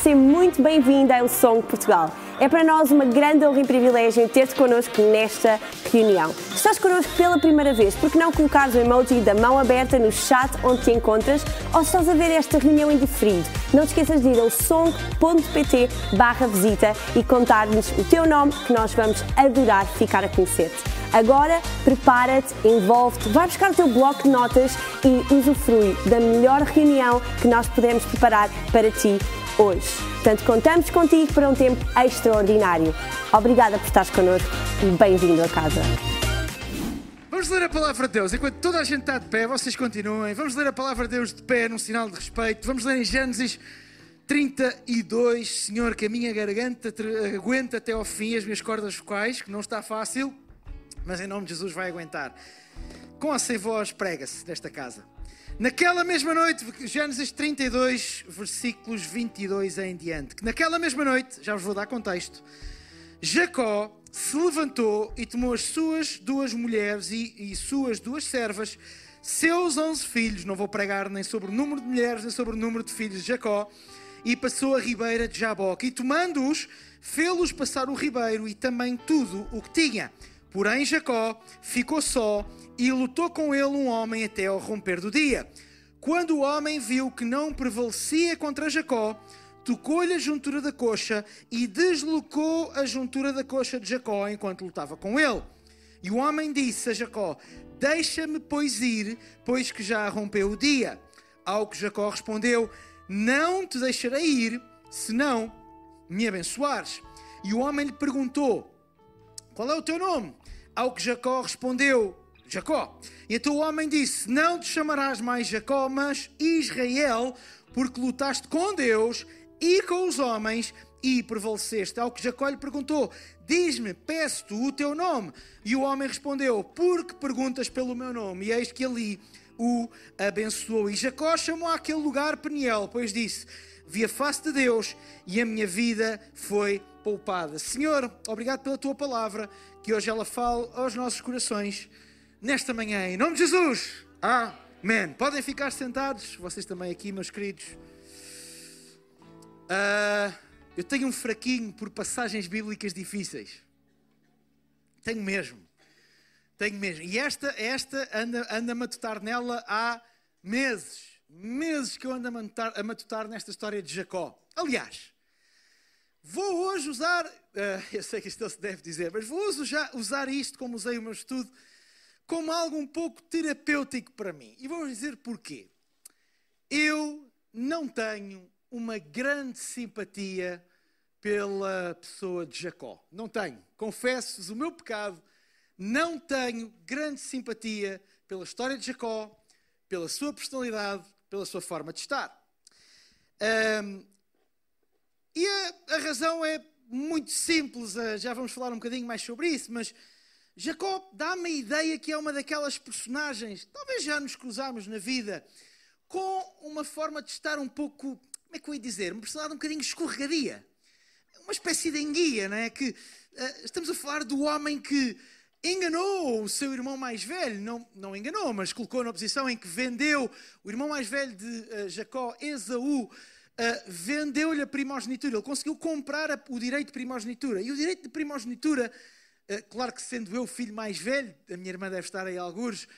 seja muito bem-vinda ao Song Portugal. É para nós uma grande honra e privilégio ter-te connosco nesta reunião. Estás connosco pela primeira vez, por que não colocares o emoji da mão aberta no chat onde te encontras ou estás a ver esta reunião em diferido, não te esqueças de ir ao song.pt barra visita e contar-nos o teu nome que nós vamos adorar ficar a conhecer-te. Agora, prepara-te, envolve-te, vai buscar o teu bloco de notas e usufrui da melhor reunião que nós podemos preparar para ti hoje. Portanto, contamos contigo para um tempo extraordinário. Obrigada por estares connosco e bem-vindo a casa. Vamos ler a palavra de Deus. Enquanto toda a gente está de pé, vocês continuem. Vamos ler a palavra de Deus de pé, num sinal de respeito. Vamos ler em Gênesis 32. Senhor, que a minha garganta aguenta até ao fim as minhas cordas vocais, que não está fácil mas em nome de Jesus vai aguentar. Com a sem voz, prega-se nesta casa. Naquela mesma noite, Gênesis 32, versículos 22 em diante, que naquela mesma noite, já vos vou dar contexto, Jacó se levantou e tomou as suas duas mulheres e, e suas duas servas, seus onze filhos, não vou pregar nem sobre o número de mulheres, nem sobre o número de filhos de Jacó, e passou a ribeira de Jaboque, e tomando-os, fê-los passar o ribeiro e também tudo o que tinha Porém, Jacó ficou só e lutou com ele um homem até ao romper do dia. Quando o homem viu que não prevalecia contra Jacó, tocou-lhe a juntura da coxa e deslocou a juntura da coxa de Jacó enquanto lutava com ele. E o homem disse a Jacó: Deixa-me, pois, ir, pois que já rompeu o dia. Ao que Jacó respondeu: Não te deixarei ir, senão me abençoares. E o homem lhe perguntou: Qual é o teu nome? Ao que Jacó respondeu: Jacó. E então o homem disse: Não te chamarás mais Jacó, mas Israel, porque lutaste com Deus e com os homens e prevaleceste. Ao que Jacó lhe perguntou: Diz-me, peço-te o teu nome. E o homem respondeu: Porque perguntas pelo meu nome? E eis que ali o abençoou. E Jacó chamou aquele lugar Peniel, pois disse: Vi a face de Deus e a minha vida foi poupada. Senhor, obrigado pela tua palavra que hoje ela fale aos nossos corações nesta manhã. Em nome de Jesus. Amém. Podem ficar sentados, vocês também aqui, meus queridos. Uh, eu tenho um fraquinho por passagens bíblicas difíceis. Tenho mesmo. Tenho mesmo. E esta, esta anda, anda a matutar nela há meses. Meses que eu ando a matutar, a matutar nesta história de Jacó. Aliás, Vou hoje usar, uh, eu sei que isto não se deve dizer, mas vou usar, isto como usei o meu estudo, como algo um pouco terapêutico para mim. E vou dizer porquê. Eu não tenho uma grande simpatia pela pessoa de Jacó. Não tenho. Confesso-vos o meu pecado. Não tenho grande simpatia pela história de Jacó, pela sua personalidade, pela sua forma de estar. Um, e a, a razão é muito simples, eh, já vamos falar um bocadinho mais sobre isso, mas Jacó dá-me a ideia que é uma daquelas personagens, talvez já nos cruzamos na vida, com uma forma de estar um pouco, como é que eu ia dizer, uma personagem um bocadinho escorregadia. Uma espécie de enguia, não é? Que uh, estamos a falar do homem que enganou o seu irmão mais velho, não, não enganou, mas colocou na posição em que vendeu o irmão mais velho de uh, Jacó, Esaú, uh, vendeu-lhe a primogenitura. Ele conseguiu comprar a, o direito de primogenitura. E o direito de primogenitura, uh, claro que sendo eu o filho mais velho, a minha irmã deve estar aí alguns,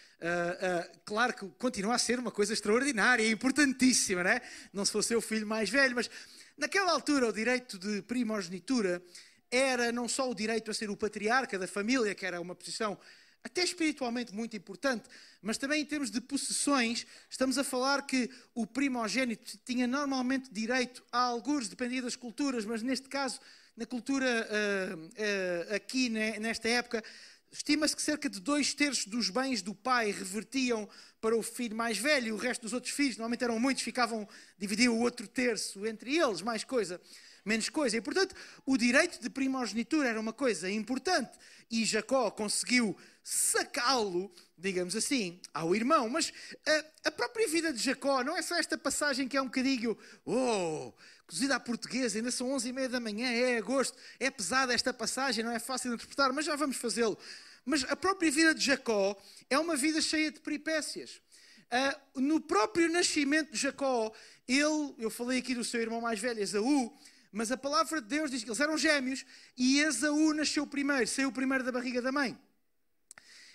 claro que continua a ser uma coisa extraordinária, importantíssima, não é? Não se fosse eu o filho mais velho, mas naquela altura o direito de primogenitura era não só o direito a ser o patriarca da família, que era uma posição até espiritualmente muito importante, mas também em termos de possessões, estamos a falar que o primogênito tinha normalmente direito a alguns, dependia das culturas, mas neste caso, na cultura uh, uh, aqui nesta época, estima-se que cerca de dois terços dos bens do pai revertiam para o filho mais velho, o resto dos outros filhos, normalmente eram muitos, ficavam, dividiam o outro terço entre eles, mais coisa menos coisa. E, portanto, o direito de primogenitura era uma coisa importante. E Jacó conseguiu sacá-lo, digamos assim, ao irmão. Mas a, a, própria vida de Jacó não é só esta passagem que é um bocadinho, oh, cozida à portuguesa, ainda são onze e meia da manhã, é agosto, é pesada esta passagem, não é fácil de interpretar, mas já vamos fazê-lo. Mas a própria vida de Jacó é uma vida cheia de peripécias. uh, no próprio nascimento de Jacó, ele, eu falei aqui do seu irmão mais velho, Esaú, mas a palavra de Deus diz que eles eram gêmeos e Esaú nasceu primeiro, saiu primeiro da barriga da mãe.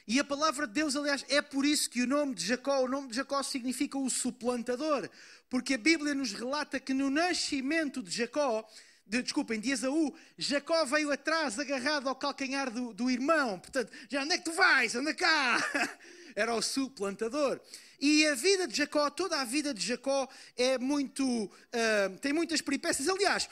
E a palavra de Deus, aliás, é por isso que o nome de Jacó, o nome de Jacó significa o suplantador, porque a Bíblia nos relata que no nascimento de Jacó, de, desculpem, de Esaú, Jacó veio atrás agarrado ao calcanhar do, do irmão. Portanto, já onde é que tu vais? Anda cá! Era o suplantador. E a vida de Jacó, toda a vida de Jacó é muito. Uh, tem muitas peripécias. Aliás,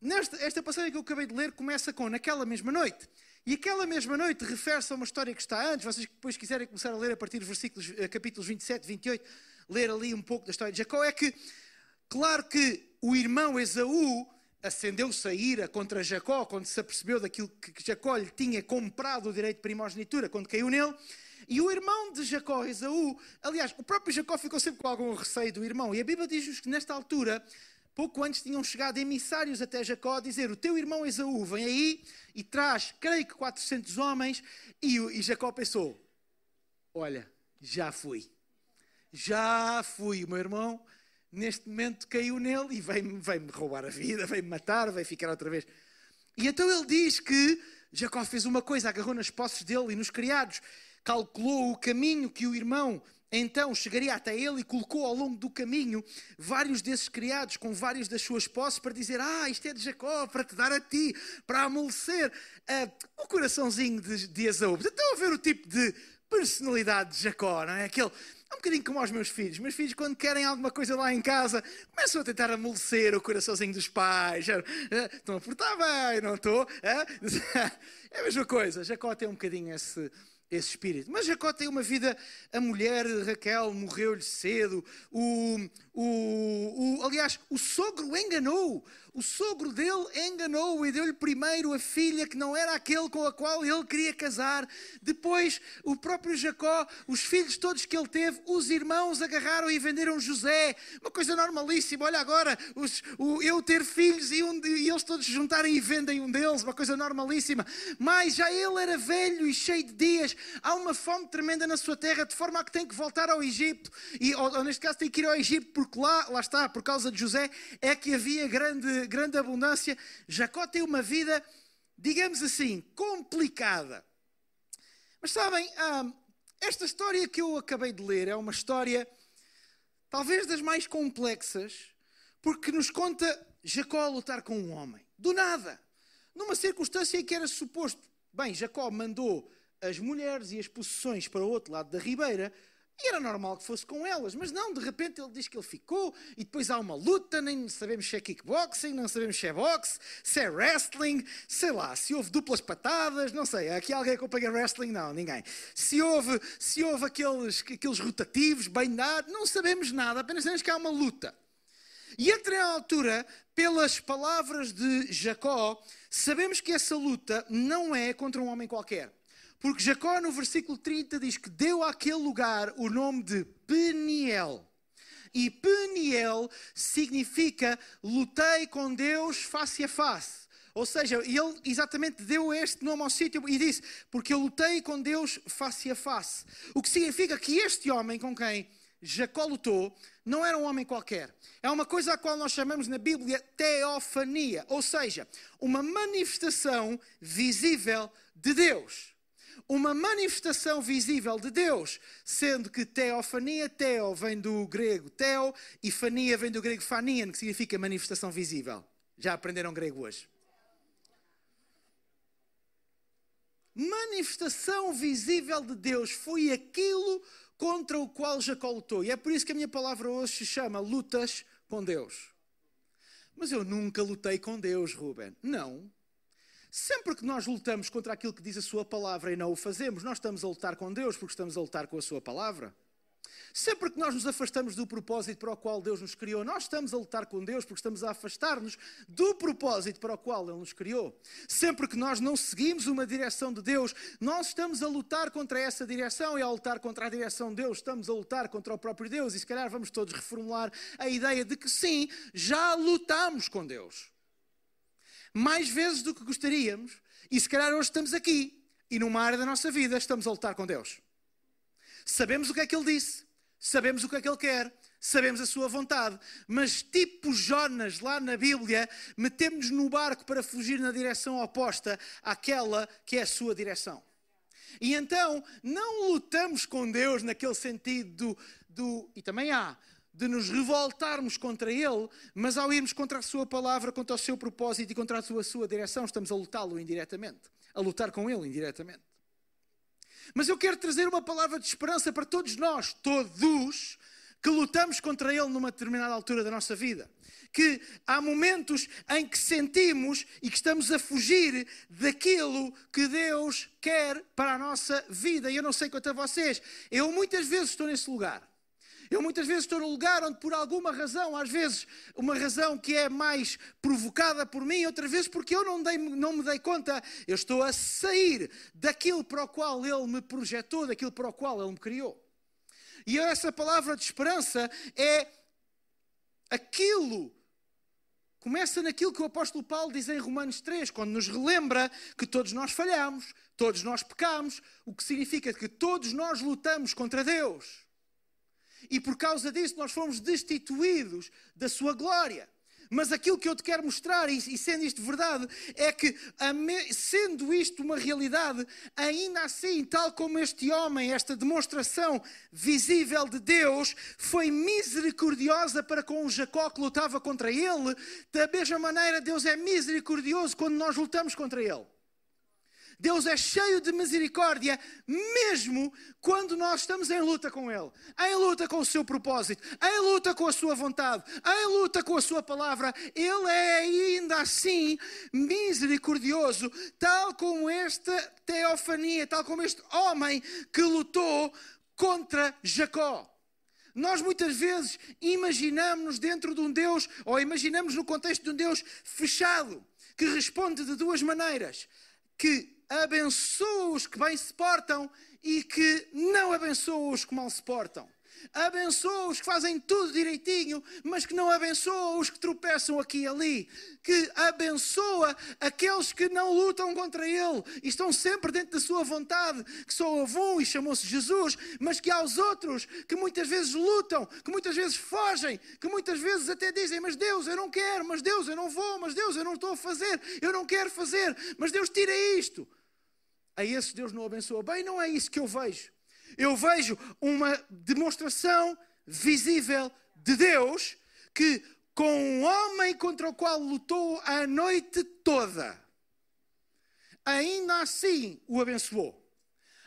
nesta, esta passagem que eu acabei de ler começa com naquela mesma noite. E aquela mesma noite refere-se a uma história que está antes. Vocês que depois quiserem começar a ler a partir dos versículos, uh, capítulos 27, 28, ler ali um pouco da história de Jacó, é que, claro que o irmão Esaú acendeu-se a ira contra Jacó quando se apercebeu daquilo que Jacó lhe tinha comprado o direito de primogenitura quando caiu nele. E o irmão de Jacó, Esaú, aliás, o próprio Jacó ficou sempre com algum receio do irmão. E a Bíblia diz-nos que nesta altura, pouco antes tinham chegado emissários até Jacó a dizer: O teu irmão Esaú vem aí e traz, creio que 400 homens. E, e Jacó pensou: Olha, já fui. Já fui. O meu irmão, neste momento, caiu nele e veio-me veio roubar a vida, veio-me matar, veio ficar outra vez. E então ele diz que Jacó fez uma coisa, agarrou nas posses dele e nos criados calculou o caminho que o irmão então chegaria até ele e colocou ao longo do caminho vários desses criados com várias das suas posses para dizer: Ah, isto é de Jacó, para te dar a ti, para amolecer uh, o coraçãozinho de, de Esaú. Estão a ver o tipo de personalidade de Jacó, não é? Aquele. É um bocadinho como aos meus filhos. Meus filhos, quando querem alguma coisa lá em casa, começam a tentar amolecer o coraçãozinho dos pais. Estão a portar bem, não estou? É a mesma coisa. Jacó tem um bocadinho esse, esse espírito. Mas Jacó tem uma vida, a mulher Raquel morreu-lhe cedo, o, o, o, aliás, o sogro enganou o sogro dele enganou e deu-lhe primeiro a filha que não era aquele com a qual ele queria casar. Depois, o próprio Jacó, os filhos todos que ele teve, os irmãos agarraram e venderam José. Uma coisa normalíssima. Olha agora, os, o, eu ter filhos e, um, e eles todos juntarem e vendem um deles. Uma coisa normalíssima. Mas já ele era velho e cheio de dias. Há uma fome tremenda na sua terra, de forma a que tem que voltar ao Egito. E, ou, ou neste caso, tem que ir ao Egito, porque lá, lá está, por causa de José, é que havia grande grande abundância. Jacó tem uma vida, digamos assim, complicada. Mas sabem, ah, esta história que eu acabei de ler é uma história talvez das mais complexas, porque nos conta Jacó a lutar com um homem. Do nada. Numa circunstância em que era suposto. Bem, Jacó mandou as mulheres e as possessões para o outro lado da ribeira e era normal que fosse com elas, mas não, de repente ele diz que ele ficou e depois há uma luta, nem sabemos se é kickboxing, não sabemos se é boxe, se é wrestling, sei lá, se houve duplas patadas, não sei, aqui alguém acompanha wrestling? Não, ninguém. Se houve, se houve aqueles, aqueles rotativos, bem dado, não sabemos nada, apenas sabemos que há uma luta. E a altura, pelas palavras de Jacó, sabemos que essa luta não é contra um homem qualquer. Porque Jacó, no versículo 30, diz que deu àquele lugar o nome de Peniel. E Peniel significa lutei com Deus face a face. Ou seja, ele exatamente deu este nome ao sítio e disse: Porque eu lutei com Deus face a face. O que significa que este homem com quem Jacó lutou não era um homem qualquer. É uma coisa a qual nós chamamos na Bíblia teofania, ou seja, uma manifestação visível de Deus uma manifestação visível de Deus, sendo que teofania, teo vem do grego teo e fania vem do grego fanian, que significa manifestação visível. Já aprenderam grego hoje? Manifestação visível de Deus foi aquilo contra o qual Jacó lutou. E é por isso que a minha palavra hoje se chama lutas com Deus. Mas eu nunca lutei com Deus, Ruben. Não. Sempre que nós lutamos contra aquilo que diz a Sua palavra e não o fazemos, nós estamos a lutar com Deus porque estamos a lutar com a Sua palavra. Sempre que nós nos afastamos do propósito para o qual Deus nos criou, nós estamos a lutar com Deus porque estamos a afastar-nos do propósito para o qual Ele nos criou. Sempre que nós não seguimos uma direção de Deus, nós estamos a lutar contra essa direção e ao lutar contra a direção de Deus, estamos a lutar contra o próprio Deus. E se calhar vamos todos reformular a ideia de que sim, já lutamos com Deus mais vezes do que gostaríamos, e se calhar hoje estamos aqui e numa área da nossa vida estamos a lutar com Deus. Sabemos o que é que Ele disse, sabemos o que é que Ele quer, sabemos a sua vontade, mas tipo Jonas lá na Bíblia, metemos-nos no barco para fugir na direção oposta àquela que é a sua direção. E então não lutamos com Deus naquele sentido do, do e também há, de nos revoltarmos contra Ele, mas ao irmos contra a Sua palavra, contra o seu propósito e contra a sua, a sua direção, estamos a lutá-lo indiretamente, a lutar com Ele indiretamente. Mas eu quero trazer uma palavra de esperança para todos nós, todos, que lutamos contra Ele numa determinada altura da nossa vida. Que há momentos em que sentimos e que estamos a fugir daquilo que Deus quer para a nossa vida. E eu não sei quanto a vocês, eu muitas vezes estou nesse lugar. Eu muitas vezes estou no lugar onde, por alguma razão, às vezes uma razão que é mais provocada por mim, outras vezes porque eu não, dei, não me dei conta, eu estou a sair daquilo para o qual Ele me projetou, daquilo para o qual Ele me criou. E essa palavra de esperança é aquilo. Começa naquilo que o apóstolo Paulo diz em Romanos 3, quando nos relembra que todos nós falhamos, todos nós pecamos, o que significa que todos nós lutamos contra Deus. E por causa disso nós fomos destituídos da sua glória. Mas aquilo que eu te quero mostrar, e, sendo isto verdade, é que, sendo isto uma realidade, ainda assim, tal como este homem, esta demonstração visível de Deus, foi misericordiosa para com o Jacó que lutava contra ele, da mesma maneira, Deus é misericordioso quando nós lutamos contra ele. Deus é cheio de misericórdia, mesmo quando nós estamos em luta com Ele, em luta com o seu propósito, em luta com a sua vontade, em luta com a sua palavra. Ele é ainda assim misericordioso, tal como esta teofania, tal como este homem que lutou contra Jacó. Nós muitas vezes imaginamos-nos dentro de um Deus, ou imaginamos no contexto de um Deus fechado, que responde de duas maneiras: que abençoa os que bem se portam e que não abençoa os que mal se portam. Abençoa os que fazem tudo direitinho, mas que não abençoa os que tropeçam aqui e ali. Que abençoa aqueles que não lutam contra Ele e estão sempre dentro da sua vontade, que só houve um e chamou-se Jesus, mas que há os outros que muitas vezes lutam, que muitas vezes fogem, que muitas vezes até dizem: Mas Deus, eu não quero, mas Deus, eu não vou, mas Deus, eu não estou a fazer, eu não quero fazer, mas Deus, tira isto a esses Deus não abençoa. Bem, não é isso que eu vejo. Eu vejo uma demonstração visível de Deus que, com um homem contra o qual lutou a noite toda, ainda assim o abençoou.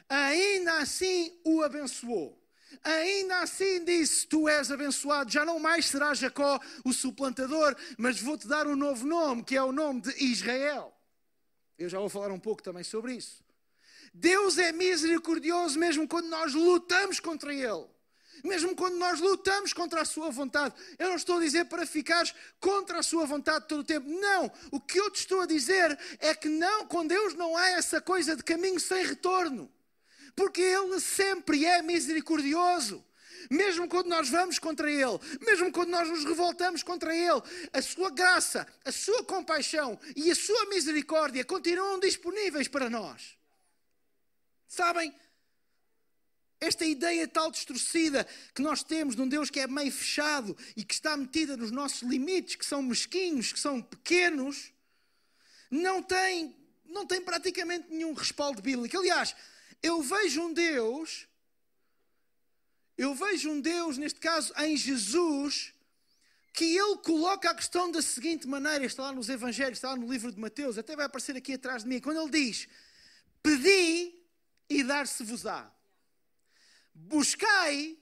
Ainda assim o abençoou. Ainda assim disse: Tu és abençoado, já não mais será Jacó o suplantador, mas vou-te dar um novo nome, que é o nome de Israel. Eu já vou falar um pouco também sobre isso. Deus é misericordioso mesmo quando nós lutamos contra Ele. Mesmo quando nós lutamos contra a sua vontade. Eu não estou a dizer para ficares contra a sua vontade todo o tempo. Não. O que eu te estou a dizer é que não, com Deus não há essa coisa de caminho sem retorno. Porque Ele sempre é misericordioso. Mesmo quando nós vamos contra Ele, mesmo quando nós nos revoltamos contra Ele, a Sua graça, a Sua compaixão e a Sua misericórdia continuam disponíveis para nós. Sabem? Esta ideia tal distorcida que nós temos de um Deus que é meio fechado e que está metida nos nossos limites, que são mesquinhos, que são pequenos, não tem, não tem praticamente nenhum respaldo bíblico. Aliás, eu vejo um Deus, eu vejo um Deus, neste caso em Jesus, que ele coloca a questão da seguinte maneira, está lá nos Evangelhos, está lá no livro de Mateus, até vai aparecer aqui atrás de mim, quando ele diz: Pedi e dar-se-vos-á. Buscai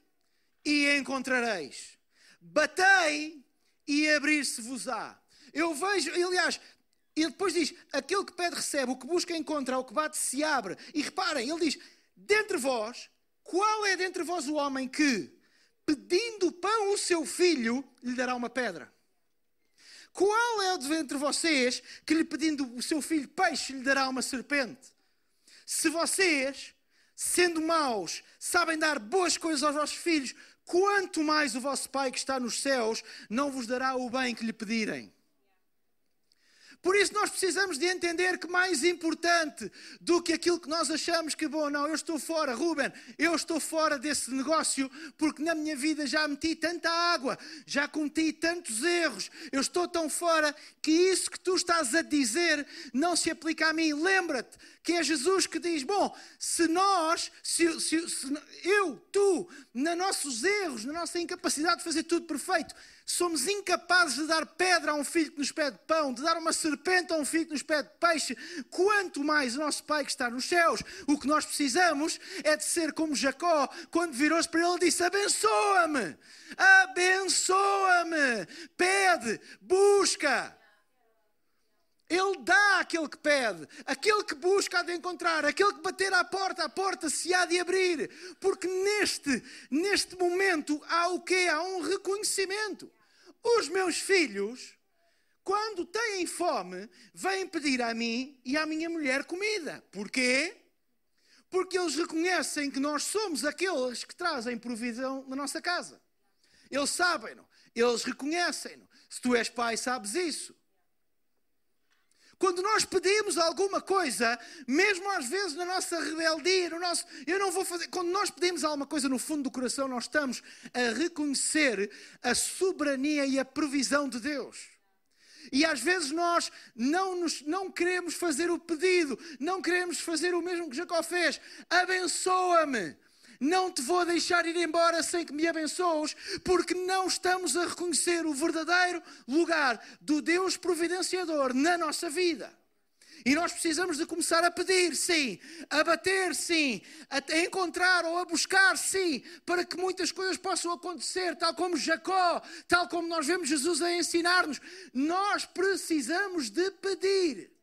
e encontrareis. Batei e abrir-se-vos-á. Eu vejo, aliás, ele depois diz: aquele que pede recebe, o que busca encontra, o que bate se abre. E reparem, ele diz: dentre vós, qual é dentre vós o homem que, pedindo pão o seu filho, lhe dará uma pedra? Qual é o dentre vocês que, lhe pedindo o seu filho peixe, lhe dará uma serpente? Se vocês, sendo maus, sabem dar boas coisas aos vossos filhos, quanto mais o vosso Pai que está nos céus não vos dará o bem que lhe pedirem. Por isso nós precisamos de entender que mais importante do que aquilo que nós achamos que bom, não, eu estou fora, Ruben, eu estou fora desse negócio porque na minha vida já meti tanta água, já cometi tantos erros, eu estou tão fora que isso que tu estás a dizer não se aplica a mim. Lembra-te que é Jesus que diz: Bom, se nós, se, se, se eu, tu, nos nossos erros, na nossa incapacidade de fazer tudo perfeito, somos incapazes de dar pedra a um filho que nos pede pão, de dar uma serpente a um filho que nos pede peixe, quanto mais o nosso Pai que está nos céus. O que nós precisamos é de ser como Jacó, quando virou-se para ele, disse: Abençoa-me, abençoa-me, pede, busca. Ele dá aquele que pede, aquele que busca há de encontrar, aquele que bater à porta, a porta se há de abrir, porque neste, neste momento há o quê? Há um reconhecimento. Os meus filhos, quando têm fome, vêm pedir a mim e à minha mulher comida. Porquê? Porque eles reconhecem que nós somos aqueles que trazem provisão na nossa casa. Eles sabem-no, eles reconhecem-no. Se tu és pai, sabes isso. Quando nós pedimos alguma coisa, mesmo às vezes na nossa rebeldia, no nosso, eu não vou fazer, quando nós pedimos alguma coisa no fundo do coração, nós estamos a reconhecer a soberania e a provisão de Deus. E às vezes nós não, nos, não queremos fazer o pedido, não queremos fazer o mesmo que Jacó fez. Abençoa-me. Não te vou deixar ir embora sem que me abençoes, porque não estamos a reconhecer o verdadeiro lugar do Deus providenciador na nossa vida. E nós precisamos de começar a pedir, sim, a bater, sim, a encontrar ou a buscar, sim, para que muitas coisas possam acontecer, tal como Jacó, tal como nós vemos Jesus a ensinar-nos. Nós precisamos de pedir.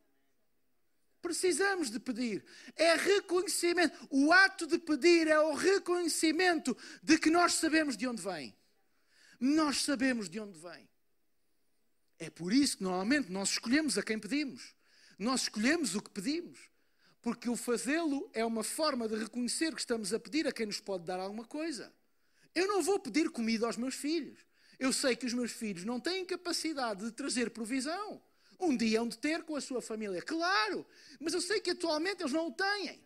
Precisamos de pedir. É reconhecimento. O ato de pedir é o reconhecimento de que nós sabemos de onde vem. Nós sabemos de onde vem. É por isso que normalmente nós escolhemos a quem pedimos. Nós escolhemos o que pedimos. Porque o fazê-lo é uma forma de reconhecer que estamos a pedir a quem nos pode dar alguma coisa. Eu não vou pedir comida aos meus filhos. Eu sei que os meus filhos não têm capacidade de trazer provisão. Um dia hão de ter com a sua família, claro, mas eu sei que atualmente eles não o têm.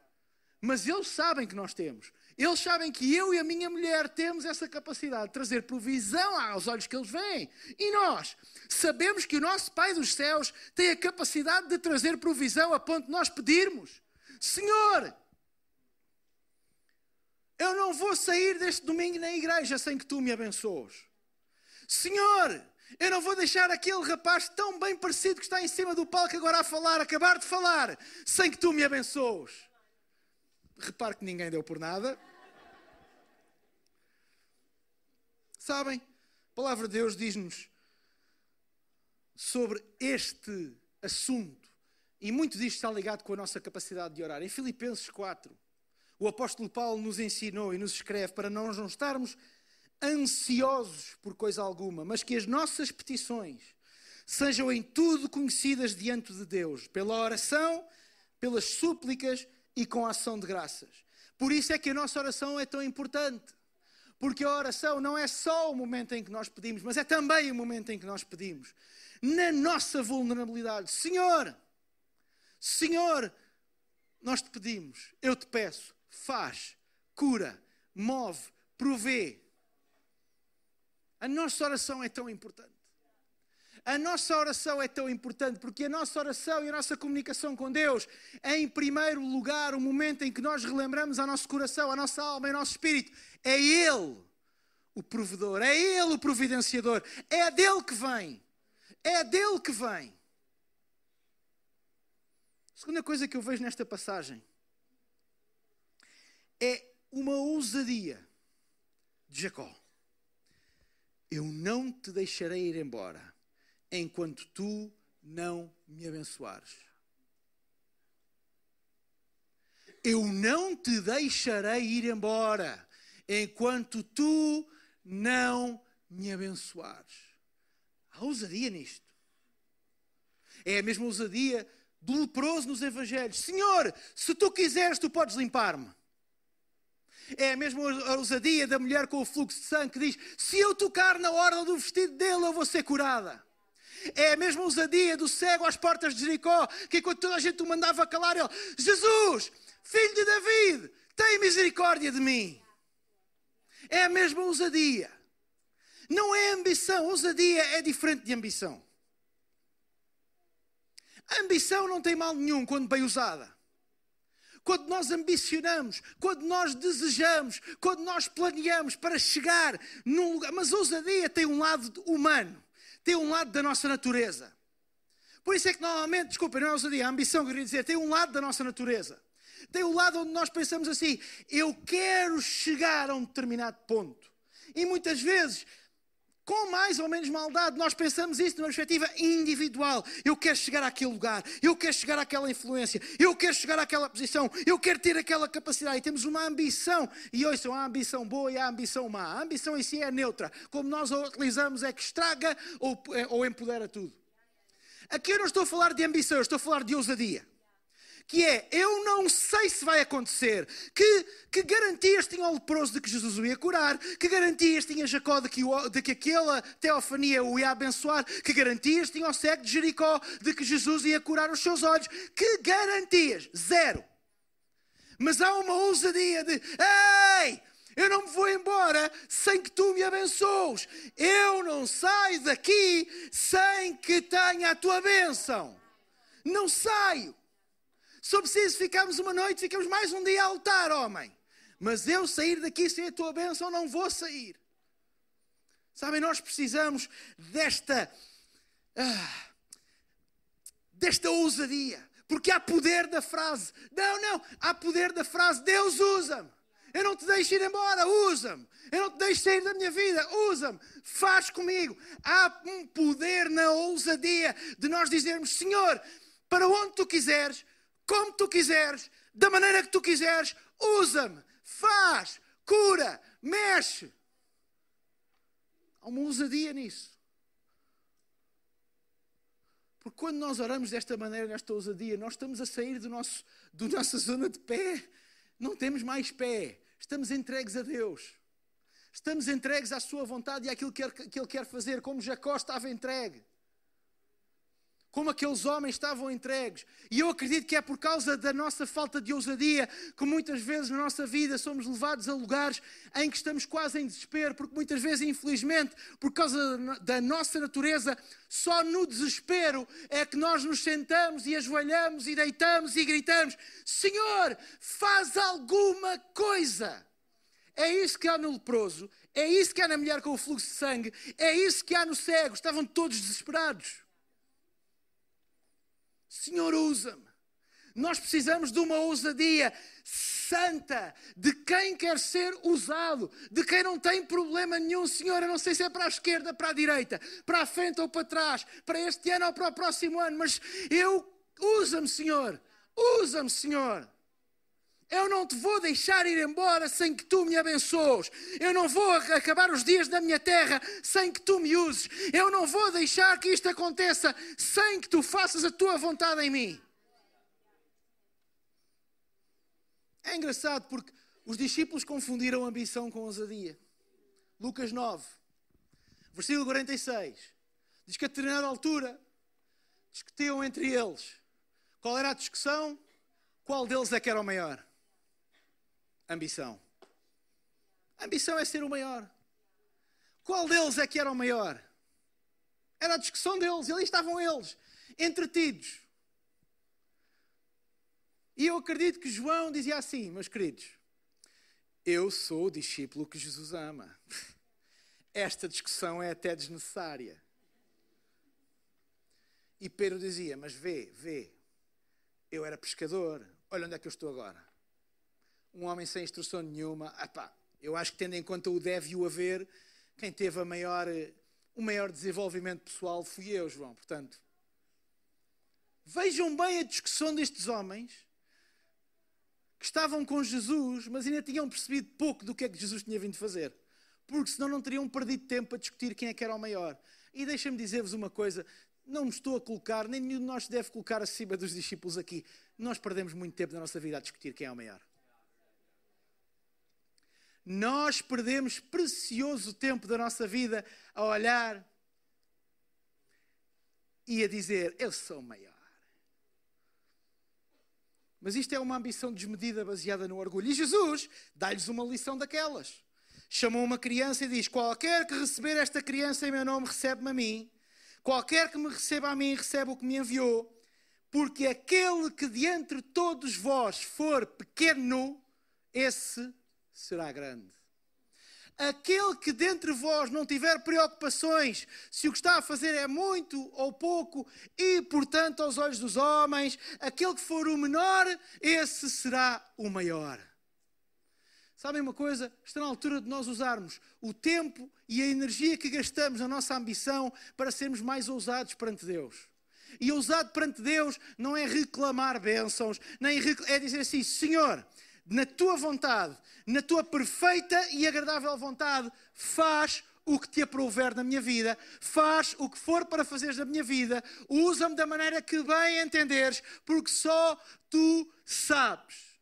Mas eles sabem que nós temos. Eles sabem que eu e a minha mulher temos essa capacidade de trazer provisão aos olhos que eles veem. E nós sabemos que o nosso Pai dos céus tem a capacidade de trazer provisão a ponto de nós pedirmos: Senhor, eu não vou sair deste domingo na igreja sem que tu me abençoes. Senhor, eu não vou deixar aquele rapaz tão bem parecido que está em cima do palco agora a falar, acabar de falar, sem que tu me abençoes. Repare que ninguém deu por nada. Sabem, a palavra de Deus diz-nos sobre este assunto, e muito disto está ligado com a nossa capacidade de orar. Em Filipenses 4, o apóstolo Paulo nos ensinou e nos escreve para nós não estarmos ansiosos por coisa alguma, mas que as nossas petições sejam em tudo conhecidas diante de Deus, pela oração, pelas súplicas e com a ação de graças. Por isso é que a nossa oração é tão importante. Porque a oração não é só o momento em que nós pedimos, mas é também o momento em que nós pedimos. Na nossa vulnerabilidade. Senhor, Senhor, nós te pedimos, eu te peço, faz, cura, move, provê. A nossa oração é tão importante. A nossa oração é tão importante porque a nossa oração e a nossa comunicação com Deus é, em primeiro lugar, o momento em que nós relembramos ao nosso coração, à nossa alma e ao nosso espírito. É Ele o provedor, é Ele o providenciador, é dele que vem. É dele que vem. A segunda coisa que eu vejo nesta passagem é uma ousadia de Jacó. Eu não te deixarei ir embora enquanto tu não me abençoares. Eu não te deixarei ir embora enquanto tu não me abençoares. Há ousadia nisto. É a mesma ousadia do leproso nos Evangelhos. Senhor, se tu quiseres, tu podes limpar-me. É a mesma ousadia da mulher com o fluxo de sangue que diz: Se eu tocar na orla do vestido dele, eu vou ser curada. É a mesma ousadia do cego às portas de Jericó, que enquanto toda a gente o mandava calar, ele, Jesus, filho de David, tem misericórdia de mim. É a mesma ousadia. Não é ambição. Ousadia é diferente de ambição. A ambição não tem mal nenhum quando bem usada. Quando nós ambicionamos, quando nós desejamos, quando nós planeamos para chegar num lugar. Mas a ousadia tem um lado humano, tem um lado da nossa natureza. Por isso é que normalmente, desculpa, não é ousadia, a ambição que eu queria dizer, tem um lado da nossa natureza. Tem um lado onde nós pensamos assim: eu quero chegar a um determinado ponto. E muitas vezes com mais ou menos maldade, nós pensamos isso numa perspectiva individual. Eu quero chegar àquele lugar, eu quero chegar àquela influência, eu quero chegar àquela posição, eu quero ter aquela capacidade. E temos uma ambição, e ouçam, há ambição boa e há ambição má. A ambição em si é neutra. Como nós a utilizamos é que estraga ou, ou empodera tudo. Aqui eu não estou a falar de ambição, eu estou a falar de ousadia que é, eu não sei se vai acontecer, que, que garantias tinha o leproso de que Jesus o ia curar, que garantias tinha Jacó de que, o, de que aquela teofania o ia abençoar, que garantias tinha o cego de Jericó de que Jesus ia curar os seus olhos, que garantias? Zero. Mas há uma ousadia de, ei, eu não me vou embora sem que tu me abençoes. Eu não saio daqui sem que tenha a tua bênção. Não saio. Só preciso ficarmos uma noite, ficamos mais um dia a lutar, homem. Mas eu sair daqui sem a tua bênção não vou sair. Sabem, nós precisamos desta. Ah, desta ousadia. Porque há poder da frase. Não, não. Há poder da frase. Deus usa-me. Eu não te deixo ir embora. Usa-me. Eu não te deixo sair da minha vida. Usa-me. Faz comigo. Há um poder na ousadia de nós dizermos: Senhor, para onde tu quiseres, como tu quiseres, da maneira que tu quiseres, usa-me, faz, cura, mexe. Há uma ousadia nisso. Porque quando nós oramos desta maneira, nesta ousadia, nós estamos a sair do nosso, do nossa zona de pé. Não temos mais pé. Estamos entregues a Deus. Estamos entregues à Sua vontade e àquilo que Ele quer fazer, como Jacó estava entregue como aqueles homens estavam entregues. E eu acredito que é por causa da nossa falta de ousadia que muitas vezes na nossa vida somos levados a lugares em que estamos quase em desespero, porque muitas vezes, infelizmente, por causa da nossa natureza, só no desespero é que nós nos sentamos e ajoelhamos e deitamos e gritamos: Senhor, faz alguma coisa. É isso que há no leproso, é isso que há na mulher com o fluxo de sangue, é isso que há no cego. Estavam todos desesperados. Senhor, usa-me. Nós precisamos de uma ousadia santa de quem quer ser usado, de quem não tem problema nenhum, Senhor. Eu não sei se é para a esquerda, para a direita, para a frente ou para trás, para este ano ou para o próximo ano, mas eu, usa-me, Senhor. Usa-me, Senhor. Eu não te vou deixar ir embora sem que tu me abençoes. Eu não vou acabar os dias da minha terra sem que tu me uses. Eu não vou deixar que isto aconteça sem que tu faças a tua vontade em mim. É engraçado porque os discípulos confundiram ambição com ousadia. Lucas 9, versículo 46. Diz que a determinada altura discutiam entre eles. Qual era a discussão? Qual deles é que era o maior? Ambição. ambição é ser o maior. Qual deles é que era o maior? Era a discussão deles, e ali estavam eles, entretidos. E eu acredito que João dizia assim, meus queridos, eu sou o discípulo que Jesus ama. Esta discussão é até desnecessária. E Pedro dizia, mas vê, vê, eu era pescador, olha onde é que eu estou agora um homem sem instrução nenhuma. Epá, eu acho que tendo em conta o deve e o haver, quem teve maior, o maior desenvolvimento pessoal fui eu, João. Portanto, vejam bem a discussão destes homens que estavam com Jesus, mas ainda tinham percebido pouco do que é que Jesus tinha vindo fazer. Porque senão não teriam perdido tempo a discutir quem é que era o maior. E deixem-me dizer-vos uma coisa: não me estou a colocar, nem nenhum de nós deve colocar acima dos discípulos aqui. Nós perdemos muito tempo na nossa vida a discutir quem é o maior nós perdemos precioso tempo da nossa vida a olhar e a dizer: Eu sou maior. Mas isto é uma ambição desmedida baseada no orgulho. E Jesus dá-lhes uma lição daquelas. Chamou uma criança e diz: Qualquer que receber esta criança em meu nome, recebe-me a mim. Qualquer que me receba a mim, recebe o que me enviou. Porque aquele que de entre todos vós for pequeno, esse será grande. Aquele que dentre vós não tiver preocupações se o que está a fazer é muito ou pouco, e portanto, aos olhos dos homens, aquele que for o menor, esse será o maior. Sabem uma coisa? Está na altura de nós usarmos o tempo e a energia que gastamos na nossa ambição para sermos mais ousados perante Deus. E ousado perante Deus não é reclamar bênçãos, nem é dizer assim: Senhor, na tua vontade, na tua perfeita e agradável vontade, faz o que te aprouver na minha vida, faz o que for para fazeres na minha vida, usa-me da maneira que bem entenderes, porque só tu sabes.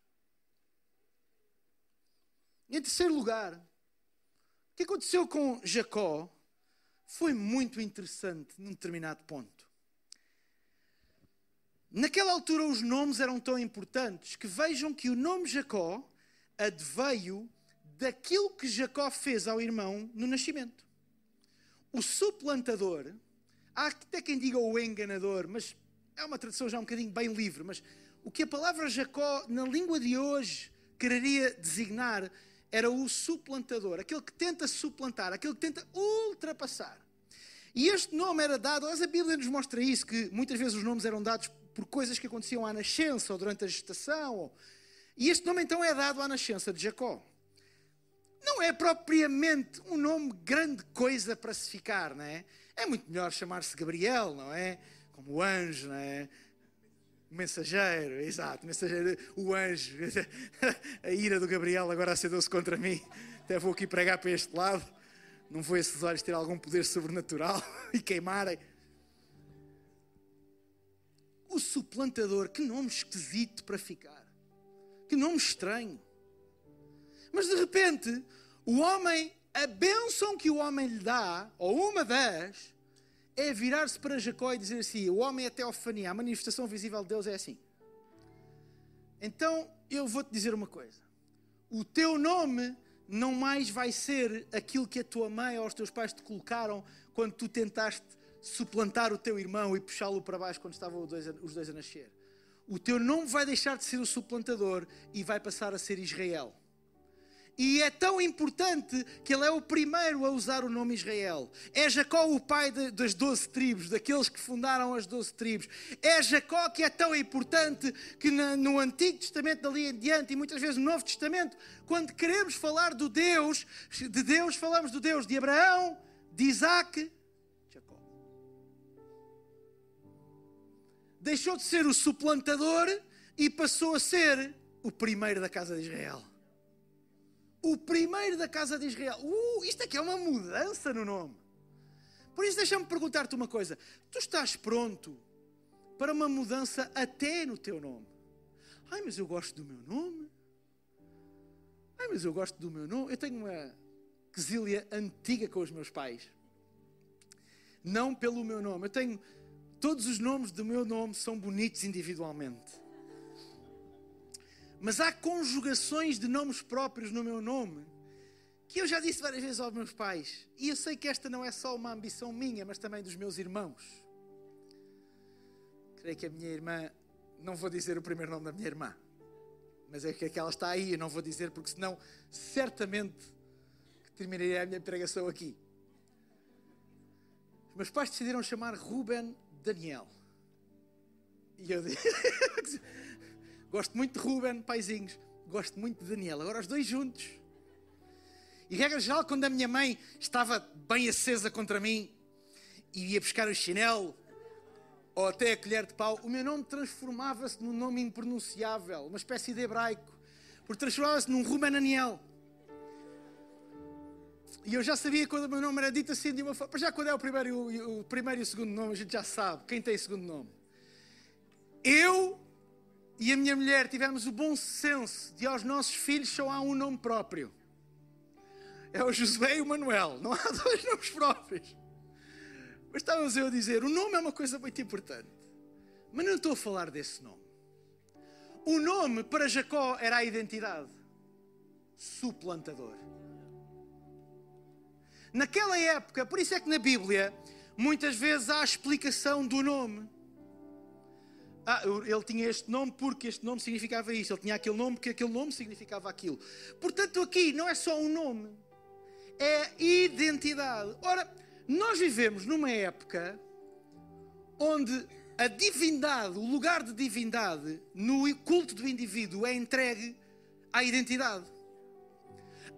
Em terceiro lugar, o que aconteceu com Jacó foi muito interessante num determinado ponto. Naquela altura, os nomes eram tão importantes que vejam que o nome Jacó adveio daquilo que Jacó fez ao irmão no nascimento. O suplantador, há até quem diga o enganador, mas é uma tradução já um bocadinho bem livre, mas o que a palavra Jacó, na língua de hoje, quereria designar era o suplantador, aquele que tenta suplantar, aquele que tenta ultrapassar. E este nome era dado, a Bíblia nos mostra isso, que muitas vezes os nomes eram dados por coisas que aconteciam à nascença ou durante a gestação. E este nome então é dado à nascença de Jacó. Não é propriamente um nome grande coisa para se ficar, não é? É muito melhor chamar-se Gabriel, não é? Como o anjo, não é? O mensageiro, exato, mensageiro, o anjo. A ira do Gabriel agora acendeu-se contra mim. Até vou aqui pregar para este lado. Não vou esses olhos ter algum poder sobrenatural e queimarem o suplantador, que nome esquisito para ficar. Que nome estranho. Mas de repente, o homem, a bênção que o homem lhe dá, ou uma das, é virar-se para Jacó e dizer assim: o homem é teofania, a manifestação visível de Deus é assim. Então eu vou-te dizer uma coisa: o teu nome não mais vai ser aquilo que a tua mãe ou os teus pais te colocaram quando tu tentaste suplantar o teu irmão e puxá-lo para baixo quando estavam os dois, a, nascer. O teu nome vai deixar de ser o suplantador e vai passar a ser Israel. E é tão importante que ele é o primeiro a usar o nome Israel. É Jacó o pai de, das doze tribos, daqueles que fundaram as doze tribos. É Jacó que é tão importante que na, no Antigo Testamento, dali em diante, e muitas vezes no Novo Testamento, quando queremos falar do Deus, de Deus, falamos do Deus de Abraão, de Isaac deixou de ser o suplantador e passou a ser o primeiro da casa de Israel. O primeiro da casa de Israel. Uh, isto aqui é uma mudança no nome. Por isso, deixa-me perguntar-te uma coisa: tu estás pronto para uma mudança até no teu nome? Ai, mas eu gosto do meu nome. Ai, mas eu gosto do meu nome. Eu tenho uma quesilha antiga com os meus pais. Não pelo meu nome. Eu tenho Todos os nomes do meu nome são bonitos individualmente. Mas há conjugações de nomes próprios no meu nome que eu já disse várias vezes aos meus pais. E eu sei que esta não é só uma ambição minha, mas também dos meus irmãos. Creio que a minha irmã, não vou dizer o primeiro nome da minha irmã, mas é que ela está aí, eu não vou dizer, porque senão certamente terminaria a minha pregação aqui. Os meus pais decidiram chamar Ruben Daniel. E eu gosto muito de Ruben, paizinhos, gosto muito de Daniel. Agora os dois juntos. E regra geral, quando a minha mãe estava bem acesa contra mim e ia buscar o chinelo ou até a colher de pau, o meu nome transformava-se num nome impronunciável, uma espécie de hebraico, porque transformava-se num Ruben Daniel. E eu já sabia quando o meu nome era dito assim de uma forma. Já quando é o primeiro, o, o primeiro e o segundo nome, a gente já sabe quem tem segundo nome. Eu e a minha mulher tivemos o bom senso de aos nossos filhos só há um nome próprio. É o Josué e o Manuel. Não há dois nomes próprios. Mas estávamos eu a dizer: o nome é uma coisa muito importante. Mas não estou a falar desse nome. O nome para Jacó era a identidade. Suplantador. Naquela época, por isso é que na Bíblia muitas vezes há a explicação do nome. Ah, ele tinha este nome porque este nome significava isto, ele tinha aquele nome porque aquele nome significava aquilo. Portanto, aqui não é só um nome, é identidade. Ora, nós vivemos numa época onde a divindade, o lugar de divindade no culto do indivíduo é entregue à identidade.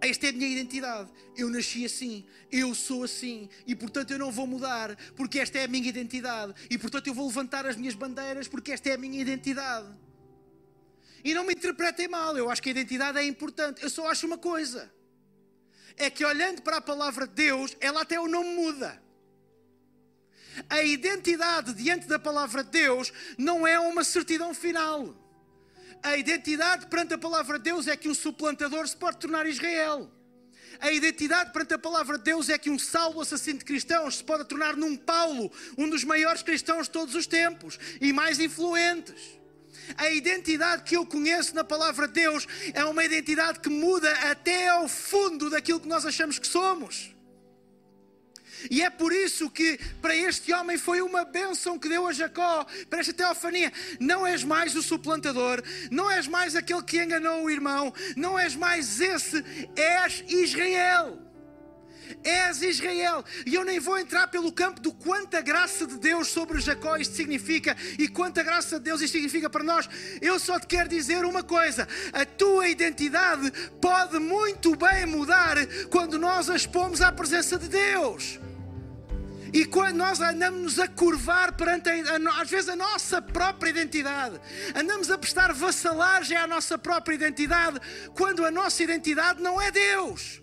Esta é a minha identidade. Eu nasci assim, eu sou assim e portanto eu não vou mudar porque esta é a minha identidade e portanto eu vou levantar as minhas bandeiras porque esta é a minha identidade. E não me interpretem mal, eu acho que a identidade é importante. Eu só acho uma coisa: é que olhando para a palavra de Deus, ela até o nome muda. A identidade diante da palavra de Deus não é uma certidão final. A identidade perante a palavra de Deus é que um suplantador se pode tornar Israel. A identidade perante a palavra de Deus é que um salvo assassino de cristãos se pode tornar num Paulo, um dos maiores cristãos de todos os tempos e mais influentes. A identidade que eu conheço na palavra de Deus é uma identidade que muda até ao fundo daquilo que nós achamos que somos. E é por isso que para este homem foi uma bênção que deu a Jacó, para esta teofania. Não és mais o suplantador, não és mais aquele que enganou o irmão, não és mais esse, és Israel. És Israel. E eu nem vou entrar pelo campo do quanta graça de Deus sobre Jacó isto significa e quanta graça de Deus isto significa para nós. Eu só te quero dizer uma coisa: a tua identidade pode muito bem mudar quando nós a expomos à presença de Deus. E quando nós andamos a curvar perante, a, às vezes, a nossa própria identidade, andamos a prestar vassalagem à nossa própria identidade, quando a nossa identidade não é Deus.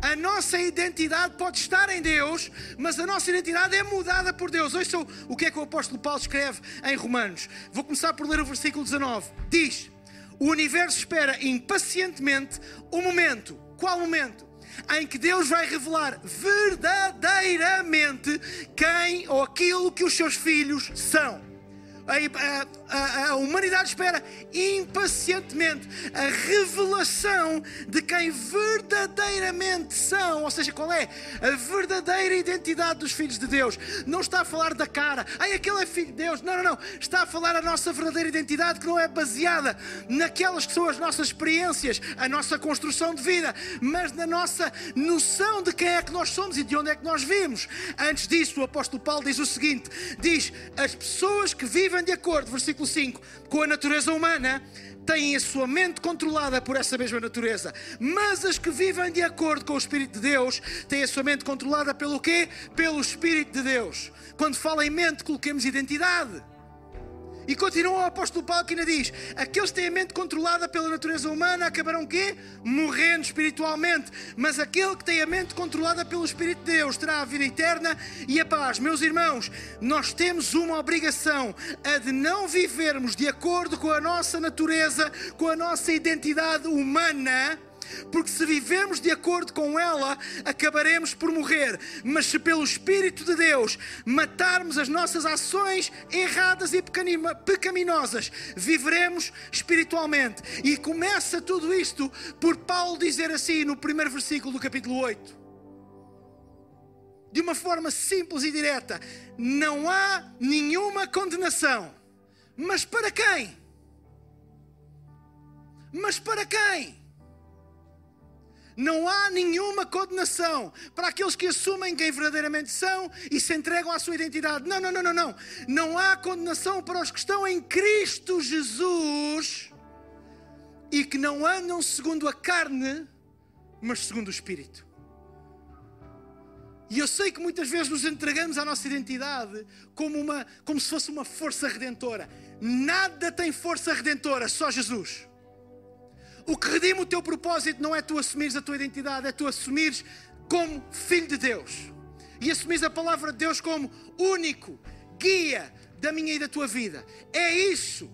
A nossa identidade pode estar em Deus, mas a nossa identidade é mudada por Deus. Ouçam o que é que o apóstolo Paulo escreve em Romanos. Vou começar por ler o versículo 19. Diz: O universo espera impacientemente o momento. Qual momento? Em que Deus vai revelar verdadeiramente quem ou aquilo que os seus filhos são a, a, humanidade espera impacientemente a revelação de quem verdadeiramente são, ou seja, qual é a verdadeira identidade dos filhos de Deus. Não está a falar da cara, ai, aquele é filho de Deus. Não, não, não. Está a falar a nossa verdadeira identidade que não é baseada naquelas que são as nossas experiências, a nossa construção de vida, mas na nossa noção de quem é que nós somos e de onde é que nós vimos. Antes disso, o apóstolo Paulo diz o seguinte: diz, as pessoas que vivem de acordo, versículo 5, com a natureza humana, têm a sua mente controlada por essa mesma natureza. Mas as que vivem de acordo com o Espírito de Deus têm a sua mente controlada pelo quê? Pelo Espírito de Deus. Quando fala em mente, coloquemos identidade. E continua o apóstolo Paulo que ainda diz: aqueles que têm a mente controlada pela natureza humana acabarão quê? Morrendo espiritualmente. Mas aquele que tem a mente controlada pelo Espírito de Deus terá a vida eterna e a paz. Meus irmãos, nós temos uma obrigação, a de não vivermos de acordo com a nossa natureza, com a nossa identidade humana porque se vivemos de acordo com ela, acabaremos por morrer. Mas se pelo Espírito de Deus matarmos as nossas ações erradas e pecaminosas, viveremos espiritualmente. E começa tudo isto por Paulo dizer assim no primeiro versículo do capítulo 8. De uma forma simples e direta: não há nenhuma condenação. Mas para quem? Mas para quem? Não há nenhuma condenação para aqueles que assumem quem verdadeiramente são e se entregam à sua identidade. Não, não, não, não, não. Não há condenação para os que estão em Cristo Jesus e que não andam segundo a carne, mas segundo o Espírito. E eu sei que muitas vezes nos entregamos à nossa identidade como, uma, como se fosse uma força redentora. Nada tem força redentora, só Jesus. O que redime o teu propósito não é tu assumires a tua identidade, é tu assumires como filho de Deus. E assumires a palavra de Deus como único guia da minha e da tua vida. É isso.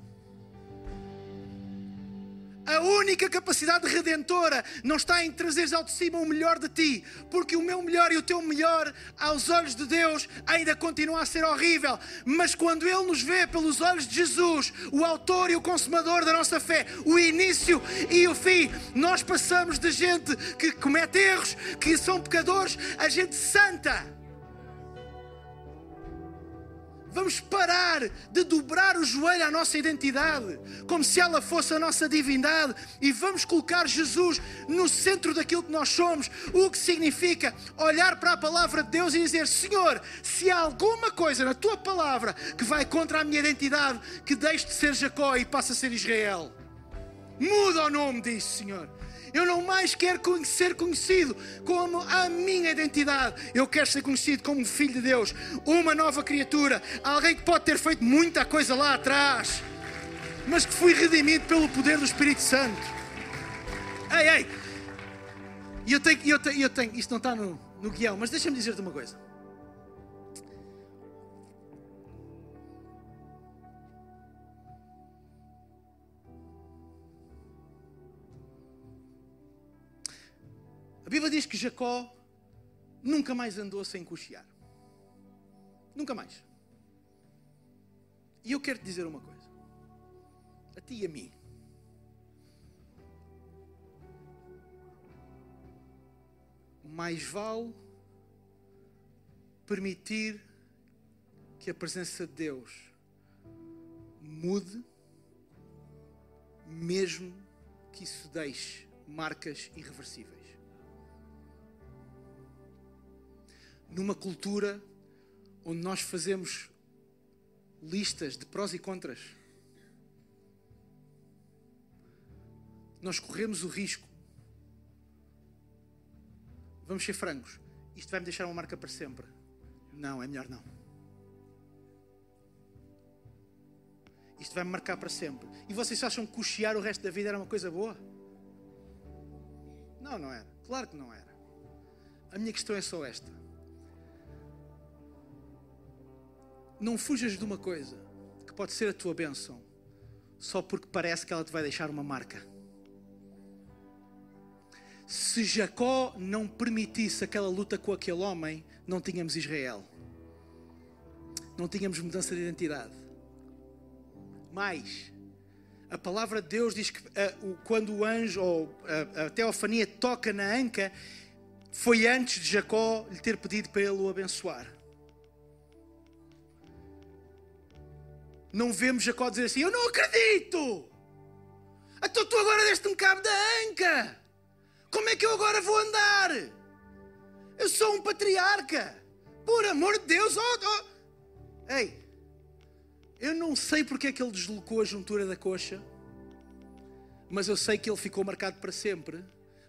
A única capacidade redentora não está em trazeres ao de cima o melhor de ti, porque o meu melhor e o teu melhor, aos olhos de Deus, ainda continua a ser horrível. Mas quando Ele nos vê pelos olhos de Jesus, o autor e o consumador da nossa fé, o início e o fim, nós passamos de gente que comete erros, que são pecadores, a gente santa. Vamos parar de dobrar o joelho à nossa identidade, como se ela fosse a nossa divindade, e vamos colocar Jesus no centro daquilo que nós somos, o que significa olhar para a palavra de Deus e dizer: Senhor, se há alguma coisa na tua palavra que vai contra a minha identidade, que deixe de ser Jacó e passe a ser Israel. Muda o nome disso, Senhor. Eu não mais quero ser conhecido como a minha identidade. Eu quero ser conhecido como filho de Deus, uma nova criatura, alguém que pode ter feito muita coisa lá atrás, mas que fui redimido pelo poder do Espírito Santo. Ei, ei! E eu tenho, eu tenho, eu tenho, isto não está no, no guião, mas deixa-me dizer-te uma coisa. Bíblia diz que Jacó nunca mais andou sem cochear. Nunca mais. E eu quero te dizer uma coisa. A ti e a mim. Mais vale permitir que a presença de Deus mude, mesmo que isso deixe marcas irreversíveis. Numa cultura onde nós fazemos listas de prós e contras, nós corremos o risco. Vamos ser francos. Isto vai me deixar uma marca para sempre. Não, é melhor não. Isto vai me marcar para sempre. E vocês acham que cochear o resto da vida era uma coisa boa? Não, não era. Claro que não era. A minha questão é só esta. Não fujas de uma coisa que pode ser a tua bênção, só porque parece que ela te vai deixar uma marca. Se Jacó não permitisse aquela luta com aquele homem, não tínhamos Israel, não tínhamos mudança de identidade. Mais, a palavra de Deus diz que uh, quando o anjo ou a, a teofania toca na anca, foi antes de Jacó lhe ter pedido para ele o abençoar. Não vemos Jacó dizer assim: Eu não acredito! Então tu agora deste-me cabo da anca! Como é que eu agora vou andar? Eu sou um patriarca! Por amor de Deus! Oh, oh. Ei! Eu não sei porque é que ele deslocou a juntura da coxa, mas eu sei que ele ficou marcado para sempre.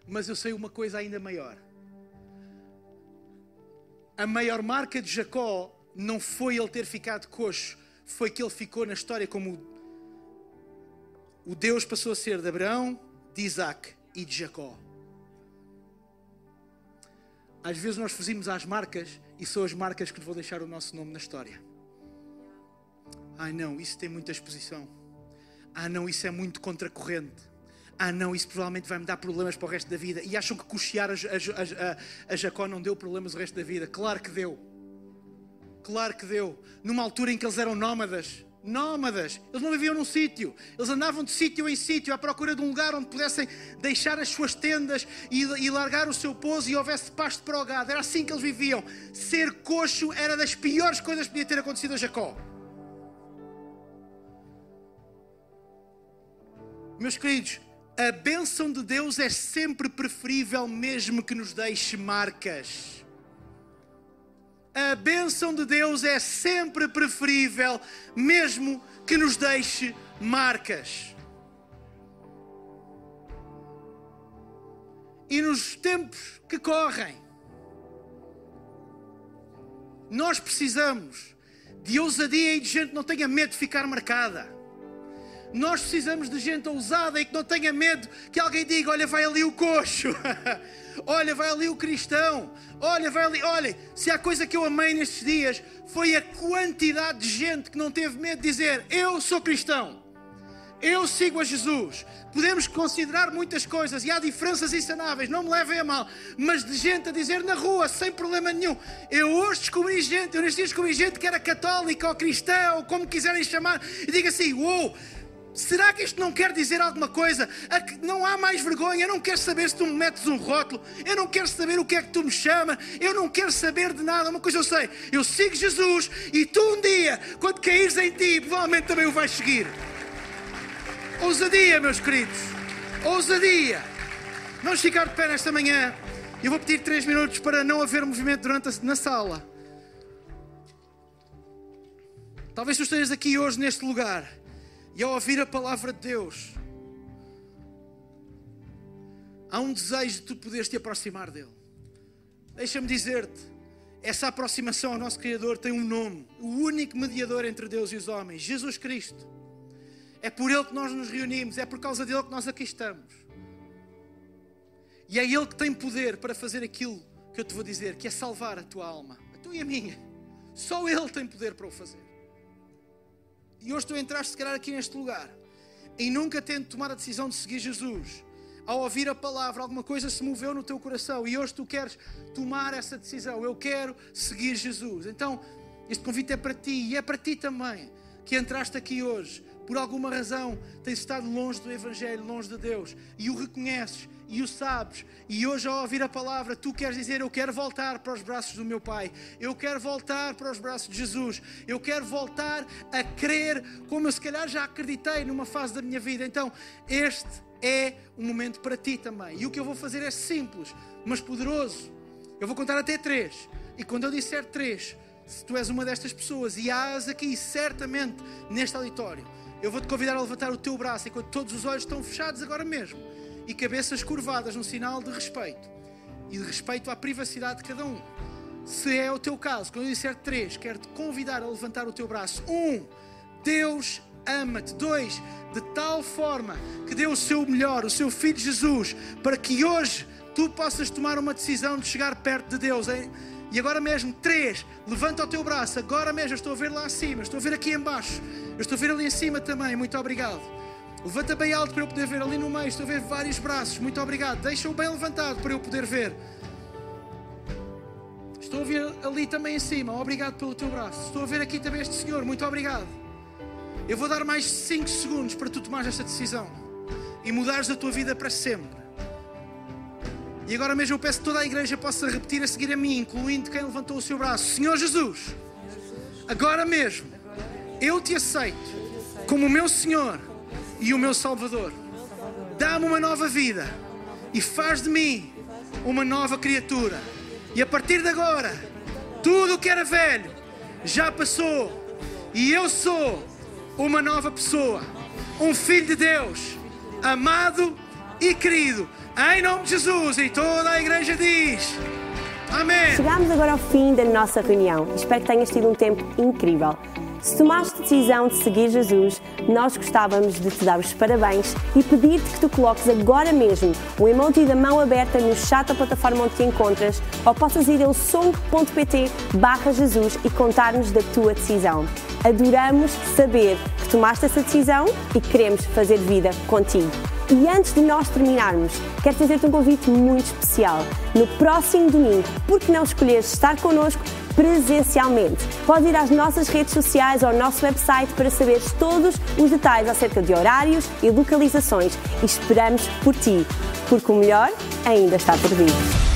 Mas eu sei uma coisa ainda maior. A maior marca de Jacó não foi ele ter ficado coxo, foi que ele ficou na história como o Deus passou a ser de Abraão, de Isaac e de Jacó. Às vezes nós fugimos às marcas e são as marcas que vão deixar o nosso nome na história. Ai não, isso tem muita exposição. Ah não, isso é muito contracorrente. Ah não, isso provavelmente vai me dar problemas para o resto da vida. E acham que cochear a, a, a, a Jacó não deu problemas o resto da vida? Claro que deu. Claro que deu. Numa altura em que eles eram nómadas. Nómadas. Eles não viviam num sítio. Eles andavam de sítio em sítio à procura de um lugar onde pudessem deixar as suas tendas e, e largar o seu pouso e houvesse pasto para o gado. Era assim que eles viviam. Ser coxo era das piores coisas que podia ter acontecido a Jacó. Meus queridos, a bênção de Deus é sempre preferível, mesmo que nos deixe marcas a bênção de Deus é sempre preferível, mesmo que nos deixe marcas. E nos tempos que correm, nós precisamos de ousadia e de gente que não tenha medo de ficar marcada. Nós precisamos de gente ousada e que não tenha medo que alguém diga: Olha, vai ali o coxo. Olha, vai ali o cristão. Olha, vai ali. Olha, se há coisa que eu amei nestes dias foi a quantidade de gente que não teve medo de dizer: Eu sou cristão. Eu sigo a Jesus. Podemos considerar muitas coisas e há diferenças insanáveis, não me levem a mal, mas de gente a dizer na rua, sem problema nenhum. Eu hoje descobri gente, eu neste dia descobri gente que era católica ou cristã ou como quiserem chamar, e diga assim: Uou, wow, Será que isto não quer dizer alguma coisa? Não há mais vergonha. Eu não quero saber se tu me metes um rótulo. Eu não quero saber o que é que tu me chama. Eu não quero saber de nada. Uma coisa eu sei: eu sigo Jesus e tu um dia, quando caíres em ti, provavelmente também o vais seguir. Ousadia, meus queridos. Ousadia. Vamos ficar de pé nesta manhã. Eu vou pedir três minutos para não haver movimento durante a, na sala. Talvez tu estejas aqui hoje neste lugar e ao ouvir a palavra de Deus, há um desejo de tu poderes te aproximar dele. Deixa-me dizer-te, essa aproximação ao nosso Criador tem um nome, o único mediador entre Deus e os homens, Jesus Cristo. É por Ele que nós nos reunimos, é por causa dele que nós aqui estamos. E é Ele que tem poder para fazer aquilo que eu te vou dizer, que é salvar a tua alma, a tua e a minha. Só Ele tem poder para o fazer. E hoje tu entraste, se calhar, aqui neste lugar e nunca tendo tomado a decisão de seguir Jesus, ao ouvir a palavra, alguma coisa se moveu no teu coração e hoje tu queres tomar essa decisão. Eu quero seguir Jesus. Então, este convite é para ti e é para ti também que entraste aqui hoje. Por alguma razão tens estado longe do Evangelho, longe de Deus e o reconheces e o sabes, e hoje ao ouvir a palavra, tu queres dizer: Eu quero voltar para os braços do meu Pai, eu quero voltar para os braços de Jesus, eu quero voltar a crer como eu se calhar já acreditei numa fase da minha vida. Então, este é um momento para ti também. E o que eu vou fazer é simples, mas poderoso. Eu vou contar até três, e quando eu disser três, se tu és uma destas pessoas e hás aqui certamente neste auditório, eu vou te convidar a levantar o teu braço enquanto todos os olhos estão fechados agora mesmo e cabeças curvadas, um sinal de respeito e de respeito à privacidade de cada um. Se é o teu caso, quando eu disser três, quero-te convidar a levantar o teu braço. Um, Deus ama-te. Dois, de tal forma que deu o seu melhor, o seu Filho Jesus, para que hoje tu possas tomar uma decisão de chegar perto de Deus. Hein? E agora mesmo, três, levanta o teu braço. Agora mesmo, eu estou a ver lá acima, estou a ver aqui embaixo, estou a ver ali em cima também. Muito obrigado. Levanta bem alto para eu poder ver ali no meio. Estou a ver vários braços. Muito obrigado. Deixa-o bem levantado para eu poder ver. Estou a ver ali também em cima. Obrigado pelo teu braço. Estou a ver aqui também este senhor. Muito obrigado. Eu vou dar mais 5 segundos para tu tomares esta decisão e mudares a tua vida para sempre. E agora mesmo eu peço que toda a igreja possa repetir a seguir a mim, incluindo quem levantou o seu braço. Senhor Jesus, agora mesmo eu te aceito como o meu Senhor e o meu Salvador. Dá-me uma nova vida e faz de mim uma nova criatura. E a partir de agora, tudo o que era velho já passou e eu sou uma nova pessoa, um filho de Deus, amado e querido. Em nome de Jesus e toda a igreja diz. Amém. Chegamos agora ao fim da nossa reunião. Espero que tenhas tido um tempo incrível. Se tomaste a decisão de seguir Jesus, nós gostávamos de te dar os parabéns e pedir-te que tu coloques agora mesmo o emoji da mão aberta no chat da plataforma onde te encontras ou possas ir ao som.pt barra Jesus e contar-nos da tua decisão. Adoramos saber que tomaste essa decisão e queremos fazer vida contigo. E antes de nós terminarmos, quero fazer-te um convite muito especial. No próximo domingo, por que não escolheres estar connosco presencialmente. Pode ir às nossas redes sociais ou ao nosso website para saberes todos os detalhes acerca de horários e localizações e esperamos por ti, porque o melhor ainda está por vir.